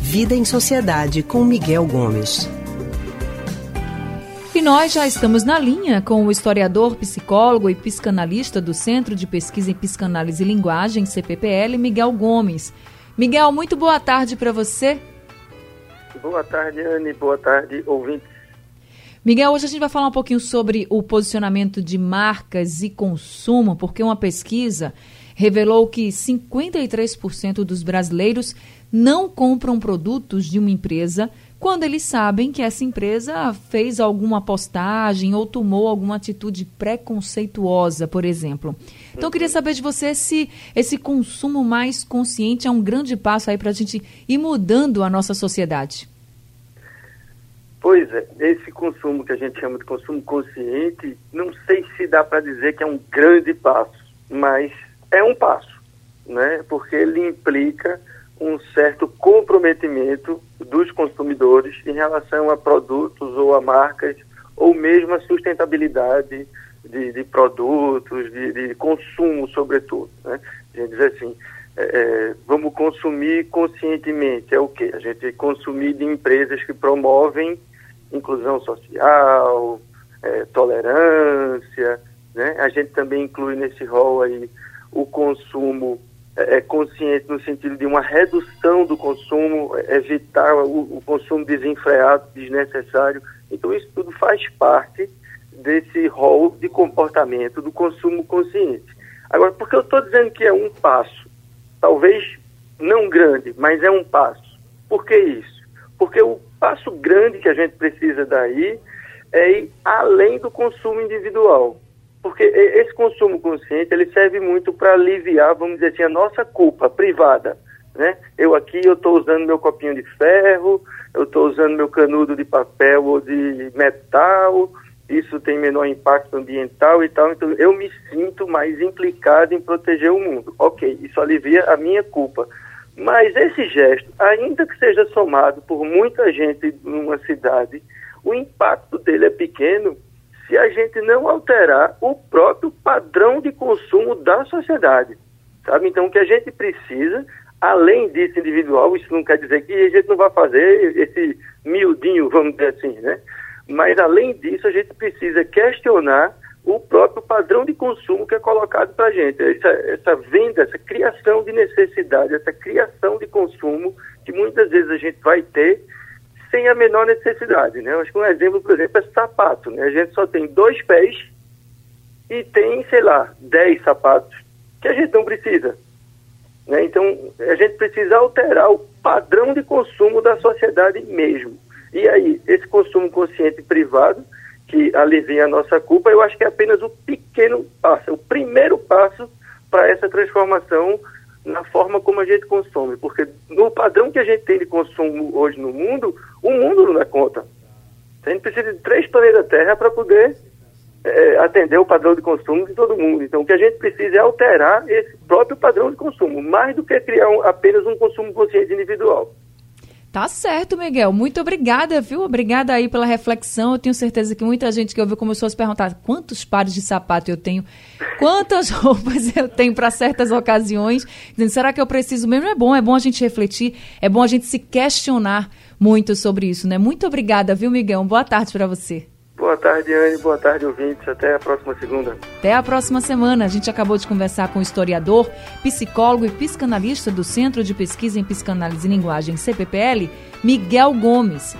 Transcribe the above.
Vida em Sociedade com Miguel Gomes. E nós já estamos na linha com o historiador, psicólogo e psicanalista do Centro de Pesquisa em Psicanálise e Linguagem, CPPL, Miguel Gomes. Miguel, muito boa tarde para você. Boa tarde, Anne. Boa tarde, ouvintes. Miguel, hoje a gente vai falar um pouquinho sobre o posicionamento de marcas e consumo, porque uma pesquisa revelou que 53% dos brasileiros não compram produtos de uma empresa quando eles sabem que essa empresa fez alguma postagem ou tomou alguma atitude preconceituosa, por exemplo. Então, eu queria uhum. saber de você se esse consumo mais consciente é um grande passo aí para a gente ir mudando a nossa sociedade. Pois é, esse consumo que a gente chama de consumo consciente, não sei se dá para dizer que é um grande passo, mas é um passo, né? Porque ele implica um certo comprometimento dos consumidores em relação a produtos ou a marcas, ou mesmo a sustentabilidade de, de produtos, de, de, consumo, sobretudo. Né? A gente diz assim, é, é, vamos consumir conscientemente. É o quê? A gente consumir de empresas que promovem inclusão social, é, tolerância, né? A gente também inclui nesse rol aí o consumo é, é consciente no sentido de uma redução do consumo, é, evitar o, o, consumo desenfreado, desnecessário. Então isso tudo faz parte desse rol de comportamento do consumo consciente. Agora, por que eu estou dizendo que é um passo? Talvez não grande, mas é um passo. Por que isso? Porque o passo grande que a gente precisa daí é ir além do consumo individual. Porque esse consumo consciente, ele serve muito para aliviar, vamos dizer assim, a nossa culpa privada. Né? Eu aqui, eu estou usando meu copinho de ferro, eu estou usando meu canudo de papel ou de metal, isso tem menor impacto ambiental e tal, então eu me sinto mais implicado em proteger o mundo. Ok, isso alivia a minha culpa. Mas esse gesto, ainda que seja somado por muita gente numa cidade, o impacto dele é pequeno se a gente não alterar o próprio padrão de consumo da sociedade. Sabe? Então, o que a gente precisa, além disso individual, isso não quer dizer que a gente não vai fazer esse miudinho, vamos dizer assim, né? Mas, além disso, a gente precisa questionar o próprio padrão de consumo que é colocado para a gente. Essa, essa venda, essa criação de necessidade, essa criação de consumo que muitas vezes a gente vai ter sem a menor necessidade. Né? Eu acho que um exemplo, por exemplo, é sapato. Né? A gente só tem dois pés e tem, sei lá, dez sapatos que a gente não precisa. Né? Então, a gente precisa alterar o padrão de consumo da sociedade mesmo. E aí, esse consumo consciente privado que alivia a nossa culpa, eu acho que é apenas o pequeno passo, é o primeiro passo para essa transformação na forma como a gente consome, porque no padrão que a gente tem de consumo hoje no mundo, o mundo não dá conta. A gente precisa de três planetas Terra para poder é, atender o padrão de consumo de todo mundo. Então, o que a gente precisa é alterar esse próprio padrão de consumo, mais do que criar um, apenas um consumo consciente individual. Tá certo, Miguel. Muito obrigada, viu? Obrigada aí pela reflexão. Eu tenho certeza que muita gente que ouviu começou a se perguntar quantos pares de sapato eu tenho, quantas roupas eu tenho para certas ocasiões. Será que eu preciso mesmo? É bom, é bom a gente refletir, é bom a gente se questionar muito sobre isso, né? Muito obrigada, viu, Miguel? Boa tarde para você. Boa tarde, Anne. Boa tarde, ouvintes. Até a próxima segunda. Até a próxima semana. A gente acabou de conversar com o historiador, psicólogo e psicanalista do Centro de Pesquisa em Psicanálise e Linguagem, CPPL, Miguel Gomes.